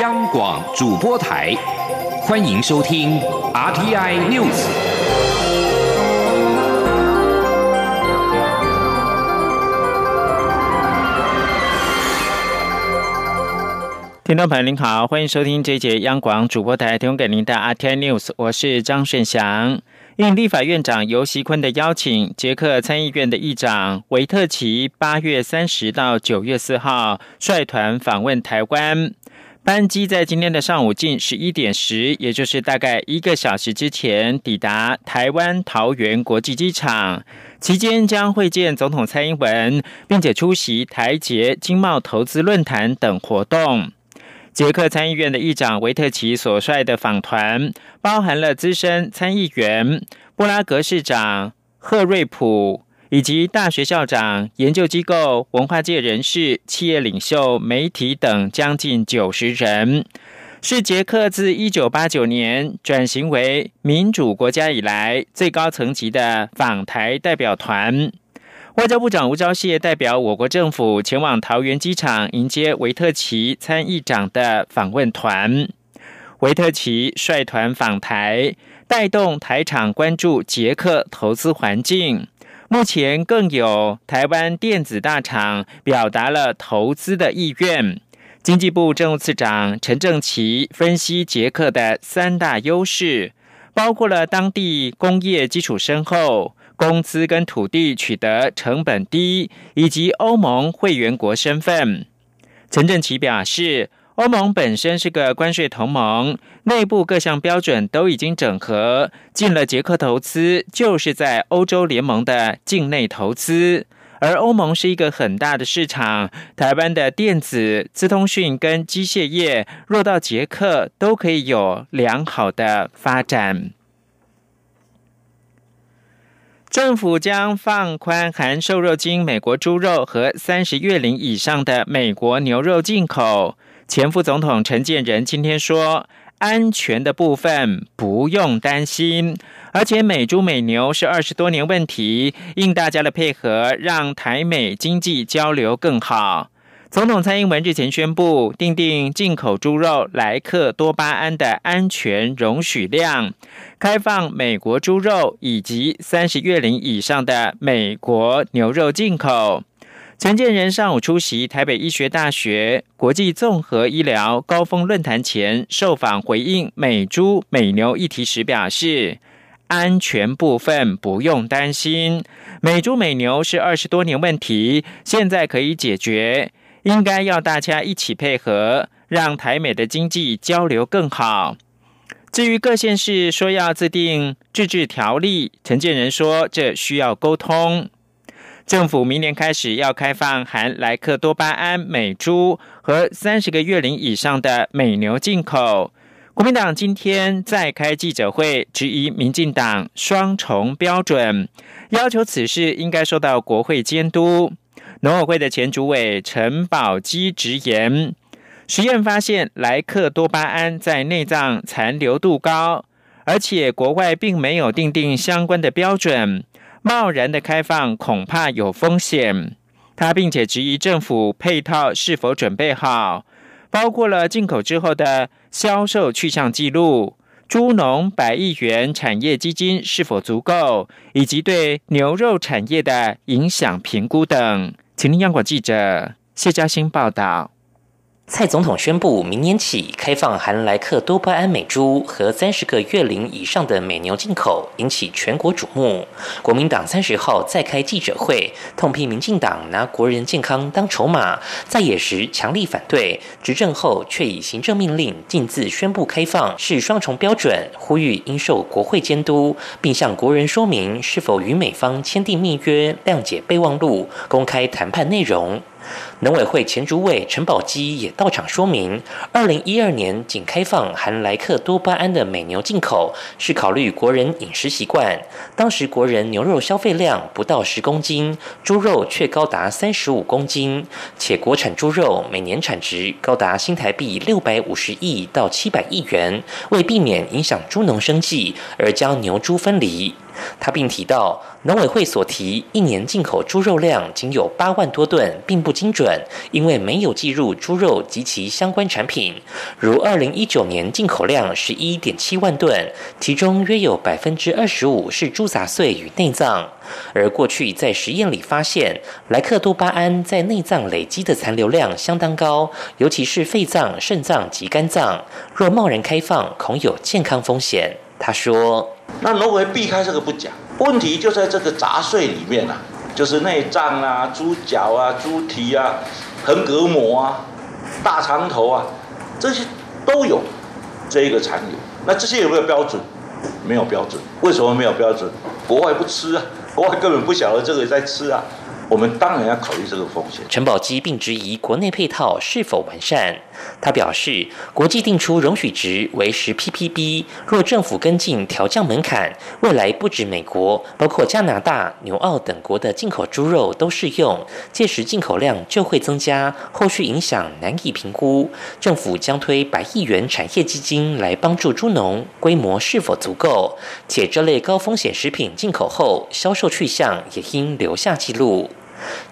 央广主播台，欢迎收听 RTI News。听众朋友您好，欢迎收听这一节央广主播台提供给您的 RTI News，我是张顺祥。应立法院长尤锡坤的邀请，捷克参议院的议长维特奇八月三十到九月四号率团访问台湾。班机在今天的上午近十一点时，也就是大概一个小时之前抵达台湾桃园国际机场，期间将会见总统蔡英文，并且出席台捷经贸投资论坛等活动。捷克参议院的议长维特奇所率的访团，包含了资深参议员布拉格市长赫瑞普，以及大学校长、研究机构、文化界人士、企业领袖、媒体等将近九十人，是捷克自一九八九年转型为民主国家以来最高层级的访台代表团。外交部长吴钊燮代表我国政府前往桃园机场迎接维特奇参议长的访问团。维特奇率团访台，带动台场关注捷克投资环境。目前更有台湾电子大厂表达了投资的意愿。经济部政务次长陈正奇分析捷克的三大优势，包括了当地工业基础深厚。工资跟土地取得成本低，以及欧盟会员国身份。陈正奇表示，欧盟本身是个关税同盟，内部各项标准都已经整合，进了捷克投资就是在欧洲联盟的境内投资，而欧盟是一个很大的市场，台湾的电子、资通讯跟机械业若到捷克都可以有良好的发展。政府将放宽含瘦肉精美国猪肉和三十月龄以上的美国牛肉进口。前副总统陈建仁今天说，安全的部分不用担心，而且美猪美牛是二十多年问题，应大家的配合，让台美经济交流更好。总统蔡英文日前宣布，订定进口猪肉莱克多巴胺的安全容许量，开放美国猪肉以及三十月龄以上的美国牛肉进口。陈建仁上午出席台北医学大学国际综合医疗高峰论坛前受访回应美猪美牛议题时表示，安全部分不用担心，美猪美牛是二十多年问题，现在可以解决。应该要大家一起配合，让台美的经济交流更好。至于各县市说要制定自治条例，陈建仁说这需要沟通。政府明年开始要开放含莱克多巴胺美猪和三十个月龄以上的美牛进口。国民党今天再开记者会，质疑民进党双重标准，要求此事应该受到国会监督。农委会的前主委陈宝基直言，实验发现莱克多巴胺在内脏残留度高，而且国外并没有定定相关的标准，贸然的开放恐怕有风险。他并且质疑政府配套是否准备好，包括了进口之后的销售去向记录、猪农百亿元产业基金是否足够，以及对牛肉产业的影响评估等。请听央广记者谢嘉欣报道。蔡总统宣布，明年起开放含莱克多巴胺美猪和三十个月龄以上的美牛进口，引起全国瞩目。国民党三十号再开记者会，痛批民进党拿国人健康当筹码，在野时强力反对，执政后却以行政命令径自宣布开放，是双重标准，呼吁应受国会监督，并向国人说明是否与美方签订密约、谅解备忘录、公开谈判内容。农委会前主委陈宝基也到场说明，二零一二年仅开放含莱克多巴胺的美牛进口，是考虑国人饮食习惯。当时国人牛肉消费量不到十公斤，猪肉却高达三十五公斤，且国产猪肉每年产值高达新台币六百五十亿到七百亿元。为避免影响猪农生计，而将牛猪分离。他并提到，农委会所提一年进口猪肉量仅有八万多吨，并不精准，因为没有计入猪肉及其相关产品。如二零一九年进口量十一点七万吨，其中约有百分之二十五是猪杂碎与内脏。而过去在实验里发现，莱克多巴胺在内脏累积的残留量相当高，尤其是肺脏、肾脏及肝脏。若贸然开放，恐有健康风险。他说：“那农委避开这个不讲，问题就在这个杂碎里面啊，就是内脏啊、猪脚啊、猪蹄啊、横膈膜啊、大肠头啊，这些都有这一个残留。那这些有没有标准？没有标准。为什么没有标准？国外不吃啊。”国外根本不晓得这个在吃啊，我们当然要考虑这个风险。陈宝基并质疑国内配套是否完善。他表示，国际定出容许值为十 ppb，若政府跟进调降门槛，未来不止美国，包括加拿大、纽澳等国的进口猪肉都适用，届时进口量就会增加，后续影响难以评估。政府将推百亿元产业基金来帮助猪农，规模是否足够？且这类高风险食品进口后，销售去向也应留下记录。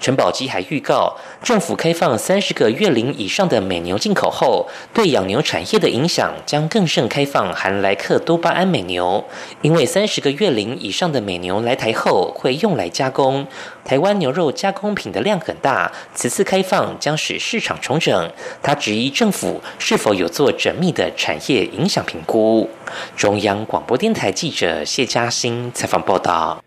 陈宝基还预告，政府开放三十个月龄以上的美牛进口后，对养牛产业的影响将更胜开放含莱克多巴胺美牛，因为三十个月龄以上的美牛来台后会用来加工，台湾牛肉加工品的量很大，此次开放将使市场重整。他质疑政府是否有做缜密的产业影响评估。中央广播电台记者谢嘉欣采访报道。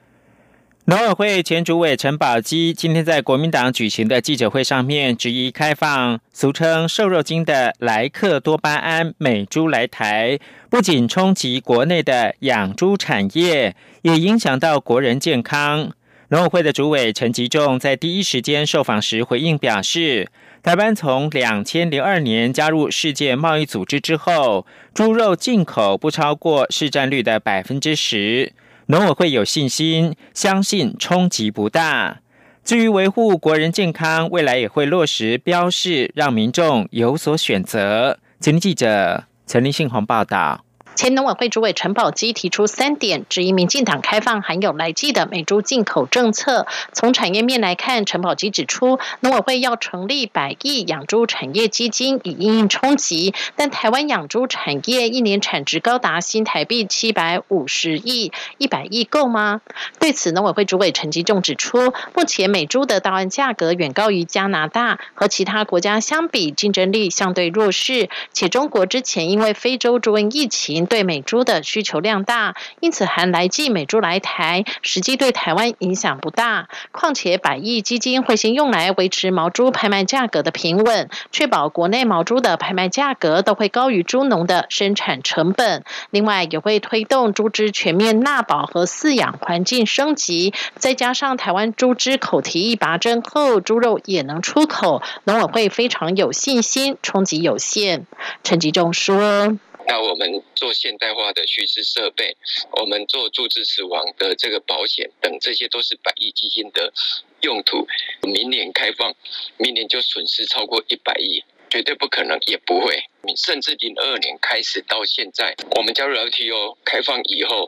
农委会前主委陈宝基今天在国民党举行的记者会上面，质疑开放俗称瘦肉精的莱克多巴胺美猪来台，不仅冲击国内的养猪产业，也影响到国人健康。农委会的主委陈吉仲在第一时间受访时回应表示，台湾从两千零二年加入世界贸易组织之后，猪肉进口不超过市占率的百分之十。农委会有信心，相信冲击不大。至于维护国人健康，未来也会落实标示，让民众有所选择。前天记者陈立信宏报道。前农委会主委陈宝基提出三点，质疑民进党开放含有来剂的美猪进口政策。从产业面来看，陈宝基指出，农委会要成立百亿养猪产业基金以应应冲击，但台湾养猪产业一年产值高达新台币七百五十亿，一百亿够吗？对此，农委会主委陈吉仲指出，目前美猪的到岸价格远高于加拿大，和其他国家相比，竞争力相对弱势，且中国之前因为非洲猪瘟疫情。对美猪的需求量大，因此含来剂美猪来台，实际对台湾影响不大。况且百亿基金会先用来维持毛猪拍卖价格的平稳，确保国内毛猪的拍卖价格都会高于猪农的生产成本。另外，也会推动猪只全面纳保和饲养环境升级。再加上台湾猪只口蹄疫拔针后，猪肉也能出口，农委会非常有信心，冲击有限。陈吉仲说。那我们做现代化的叙事设备，我们做注资死亡的这个保险等，这些都是百亿基金的用途。明年开放，明年就损失超过一百亿，绝对不可能，也不会。甚至零二年开始到现在，我们加入 LTO 开放以后。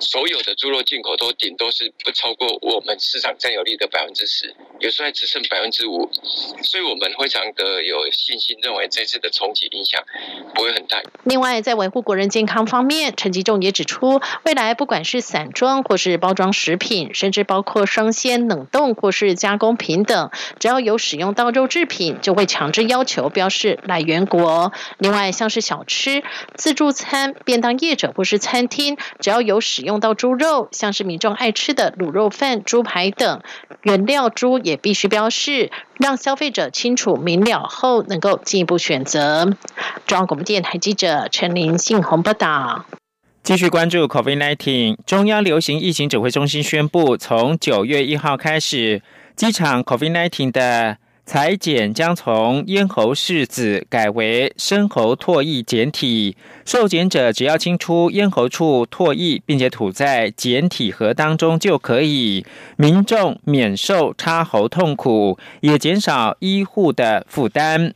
所有的猪肉进口都顶多是不超过我们市场占有率的百分之十，有时候还只剩百分之五，所以我们非常的有信心，认为这次的冲击影响不会很大。另外，在维护国人健康方面，陈吉仲也指出，未来不管是散装或是包装食品，甚至包括生鲜、冷冻或是加工品等，只要有使用到肉制品，就会强制要求标示来源国。另外，像是小吃、自助餐、便当业者或是餐厅，只要有使用。到猪肉，像是民众爱吃的卤肉饭、猪排等原料猪也必须标示，让消费者清楚明了后，能够进一步选择。中央广播电台记者陈林信宏报道。继续关注 COVID-19，中央流行疫情指挥中心宣布，从九月一号开始，机场 COVID-19 的。裁剪将从咽喉拭子改为深喉唾液检体，受检者只要清出咽喉处唾液，并且吐在检体盒当中就可以，民众免受插喉痛苦，也减少医护的负担。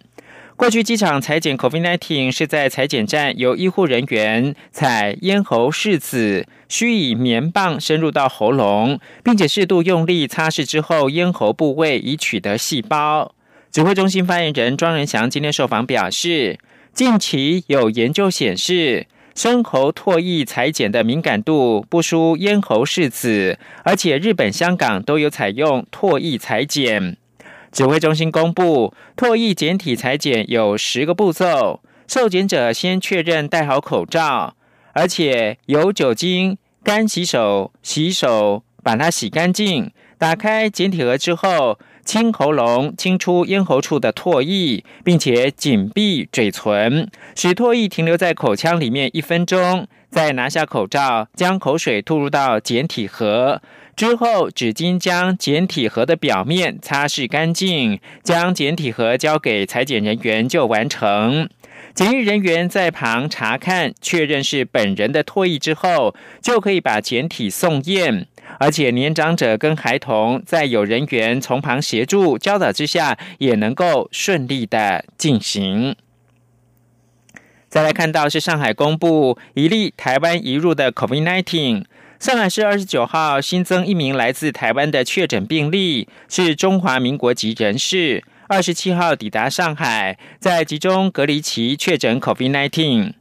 过去机场裁剪 COVID-19 是在裁剪站由医护人员采咽喉拭子，需以棉棒深入到喉咙，并且适度用力擦拭之后，咽喉部位以取得细胞。指挥中心发言人庄仁祥今天受访表示，近期有研究显示，深喉唾液裁剪的敏感度不输咽喉拭子，而且日本、香港都有采用唾液裁剪。指挥中心公布，唾液检体裁剪有十个步骤，受检者先确认戴好口罩，而且有酒精干洗手，洗手把它洗干净。打开检体盒之后，清喉咙，清出咽喉处的唾液，并且紧闭嘴唇，使唾液停留在口腔里面一分钟，再拿下口罩，将口水吐入到检体盒。之后，纸巾将检体盒的表面擦拭干净，将检体盒交给裁剪人员就完成。检疫人员在旁查看，确认是本人的唾液之后，就可以把检体送验。而且年长者跟孩童在有人员从旁协助教导之下，也能够顺利的进行。再来看到是上海公布一例台湾移入的 COVID-19。上海市二十九号新增一名来自台湾的确诊病例，是中华民国籍人士。二十七号抵达上海，在集中隔离期确诊 COVID-19。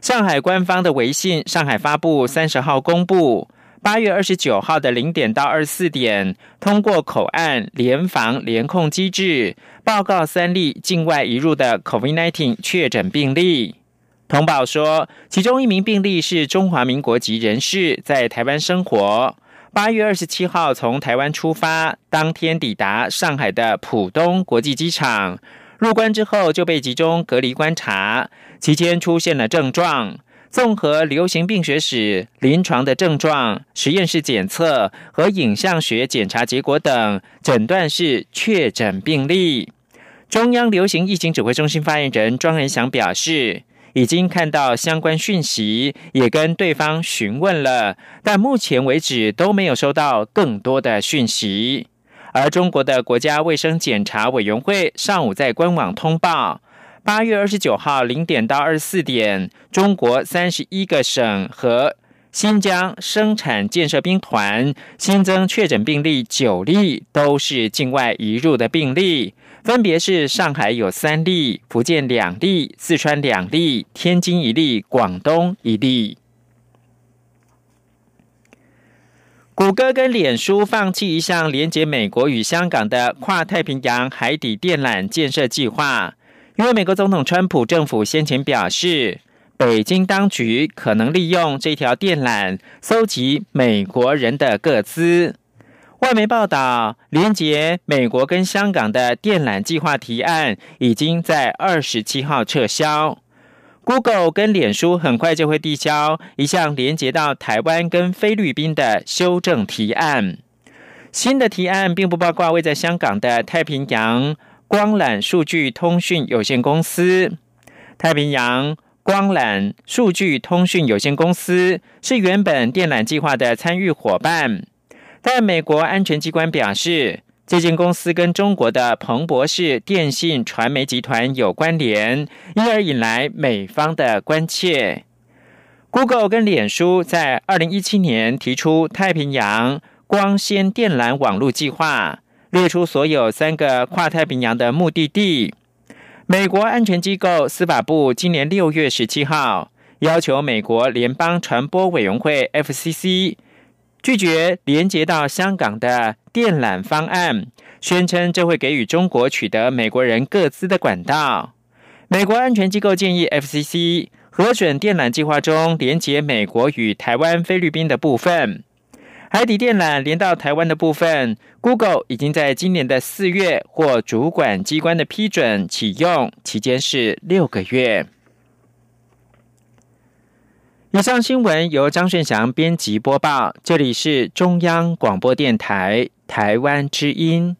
上海官方的微信上海发布三十号公布，八月二十九号的零点到二十四点，通过口岸联防联控机制报告三例境外移入的 COVID-19 确诊病例。通报说，其中一名病例是中华民国籍人士，在台湾生活。八月二十七号从台湾出发，当天抵达上海的浦东国际机场。入关之后就被集中隔离观察，期间出现了症状。综合流行病学史、临床的症状、实验室检测和影像学检查结果等，诊断是确诊病例。中央流行疫情指挥中心发言人庄仁祥表示。已经看到相关讯息，也跟对方询问了，但目前为止都没有收到更多的讯息。而中国的国家卫生检查委员会上午在官网通报，八月二十九号零点到二十四点，中国三十一个省和新疆生产建设兵团新增确诊病例九例，都是境外移入的病例。分别是上海有三例，福建两例，四川两例，天津一例，广东一例。谷歌跟脸书放弃一项连接美国与香港的跨太平洋海底电缆建设计划，因为美国总统川普政府先前表示，北京当局可能利用这条电缆搜集美国人的个资。外媒报道，连接美国跟香港的电缆计划提案已经在二十七号撤销。Google 跟脸书很快就会递交一项连接到台湾跟菲律宾的修正提案。新的提案并不包括位在香港的太平洋光缆数据通讯有限公司。太平洋光缆数据通讯有限公司是原本电缆计划的参与伙伴。但美国安全机关表示，这间公司跟中国的彭博士电信传媒集团有关联，因而引来美方的关切。Google 跟脸书在二零一七年提出太平洋光纤电缆网络计划，列出所有三个跨太平洋的目的地。美国安全机构司法部今年六月十七号要求美国联邦传播委员会 FCC。拒绝连接到香港的电缆方案，宣称这会给予中国取得美国人各资的管道。美国安全机构建议 FCC 核准电缆计划中连接美国与台湾、菲律宾的部分。海底电缆连到台湾的部分，Google 已经在今年的四月获主管机关的批准启用，期间是六个月。以上新闻由张顺祥编辑播报，这里是中央广播电台台湾之音。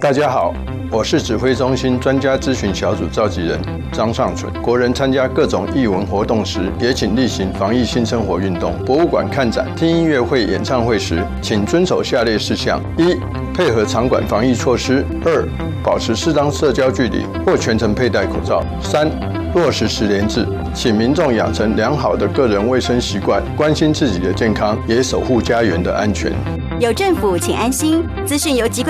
大家好，我是指挥中心专家咨询小组召集人张尚存。国人参加各种艺文活动时，也请例行防疫新生活运动。博物馆看展、听音乐会、演唱会时，请遵守下列事项：一。配合场馆防疫措施；二、保持适当社交距离或全程佩戴口罩；三、落实十连制，请民众养成良好的个人卫生习惯，关心自己的健康，也守护家园的安全。有政府，请安心。资讯由机关。